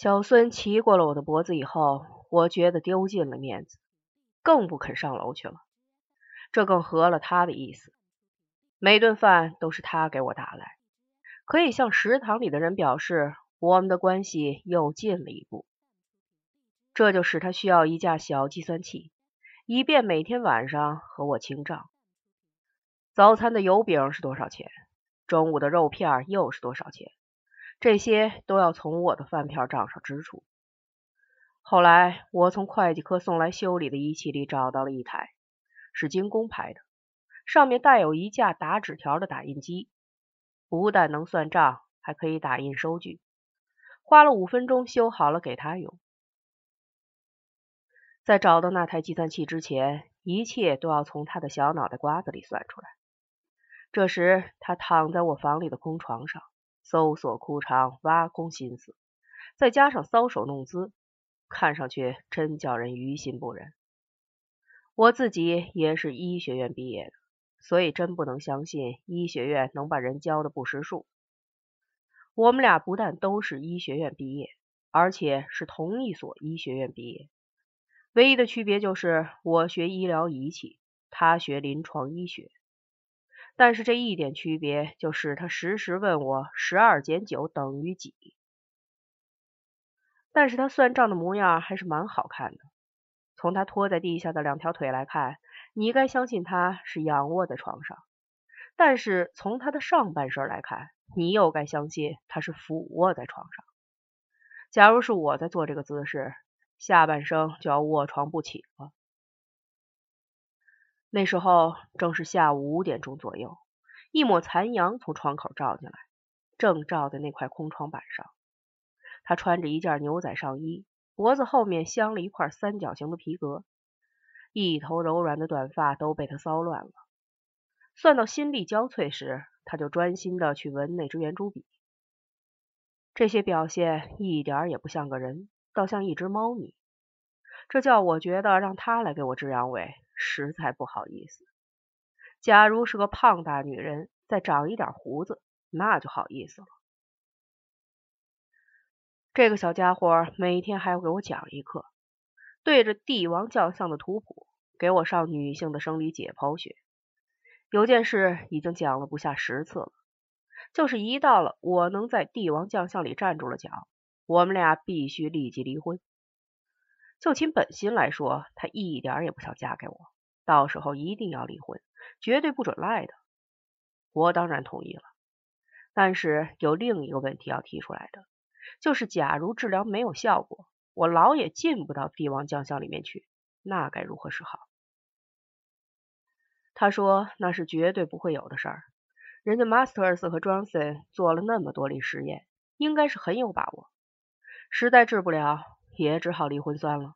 小孙骑过了我的脖子以后，我觉得丢尽了面子，更不肯上楼去了。这更合了他的意思。每顿饭都是他给我打来，可以向食堂里的人表示我们的关系又近了一步。这就使他需要一架小计算器，以便每天晚上和我清账。早餐的油饼是多少钱？中午的肉片又是多少钱？这些都要从我的饭票账上支出。后来，我从会计科送来修理的仪器里找到了一台，是精工牌的。上面带有一架打纸条的打印机，不但能算账，还可以打印收据。花了五分钟修好了，给他用。在找到那台计算器之前，一切都要从他的小脑袋瓜子里算出来。这时，他躺在我房里的空床上，搜索裤长，挖空心思，再加上搔首弄姿，看上去真叫人于心不忍。我自己也是医学院毕业的。所以真不能相信医学院能把人教的不识数。我们俩不但都是医学院毕业，而且是同一所医学院毕业，唯一的区别就是我学医疗仪器，他学临床医学。但是这一点区别就是他时时问我十二减九等于几。但是他算账的模样还是蛮好看的，从他拖在地下的两条腿来看。你该相信他是仰卧在床上，但是从他的上半身来看，你又该相信他是俯卧在床上。假如是我在做这个姿势，下半生就要卧床不起了。那时候正是下午五点钟左右，一抹残阳从窗口照进来，正照在那块空窗板上。他穿着一件牛仔上衣，脖子后面镶了一块三角形的皮革。一头柔软的短发都被他骚乱了。算到心力交瘁时，他就专心的去闻那支圆珠笔。这些表现一点也不像个人，倒像一只猫咪。这叫我觉得让他来给我治阳痿实在不好意思。假如是个胖大女人，再长一点胡子，那就好意思了。这个小家伙每天还要给我讲一课。对着帝王将相的图谱，给我上女性的生理解剖学。有件事已经讲了不下十次了，就是一到了我能在帝王将相里站住了脚，我们俩必须立即离婚。就凭本心来说，他一点也不想嫁给我，到时候一定要离婚，绝对不准赖的。我当然同意了，但是有另一个问题要提出来的，就是假如治疗没有效果。我老也进不到帝王将相里面去，那该如何是好？他说那是绝对不会有的事儿，人家 Masters 和 Johnson 做了那么多例实验，应该是很有把握。实在治不了，也只好离婚算了，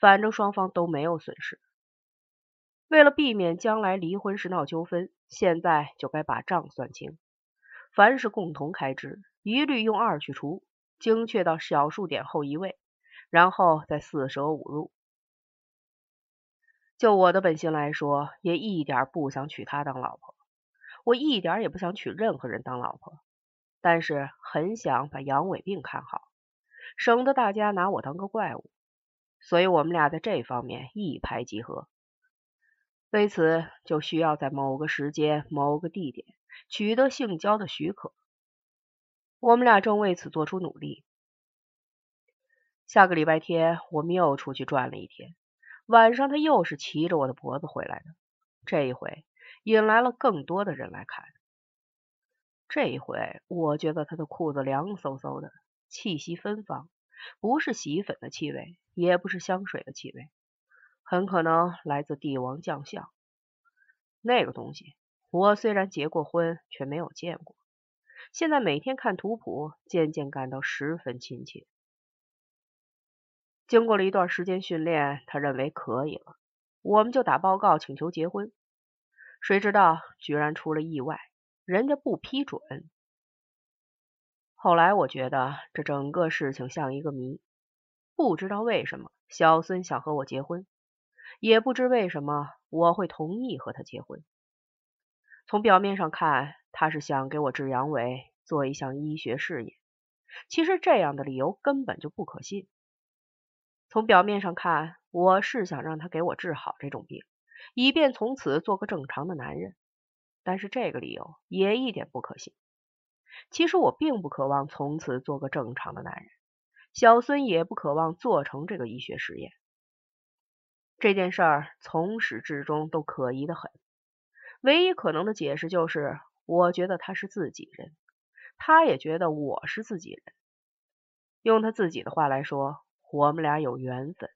反正双方都没有损失。为了避免将来离婚时闹纠纷，现在就该把账算清，凡是共同开支，一律用二去除，精确到小数点后一位。然后再四舍五入。就我的本心来说，也一点不想娶她当老婆，我一点也不想娶任何人当老婆，但是很想把阳痿病看好，省得大家拿我当个怪物。所以我们俩在这方面一拍即合。为此，就需要在某个时间、某个地点取得性交的许可。我们俩正为此做出努力。下个礼拜天，我们又出去转了一天。晚上，他又是骑着我的脖子回来的。这一回，引来了更多的人来看。这一回，我觉得他的裤子凉飕飕的，气息芬芳，不是洗衣粉的气味，也不是香水的气味，很可能来自帝王将相。那个东西，我虽然结过婚，却没有见过。现在每天看图谱，渐渐感到十分亲切。经过了一段时间训练，他认为可以了，我们就打报告请求结婚。谁知道居然出了意外，人家不批准。后来我觉得这整个事情像一个谜，不知道为什么小孙想和我结婚，也不知为什么我会同意和他结婚。从表面上看，他是想给我治阳痿，做一项医学事业，其实这样的理由根本就不可信。从表面上看，我是想让他给我治好这种病，以便从此做个正常的男人。但是这个理由也一点不可信。其实我并不渴望从此做个正常的男人，小孙也不渴望做成这个医学实验。这件事儿从始至终都可疑的很。唯一可能的解释就是，我觉得他是自己人，他也觉得我是自己人。用他自己的话来说。我们俩有缘分。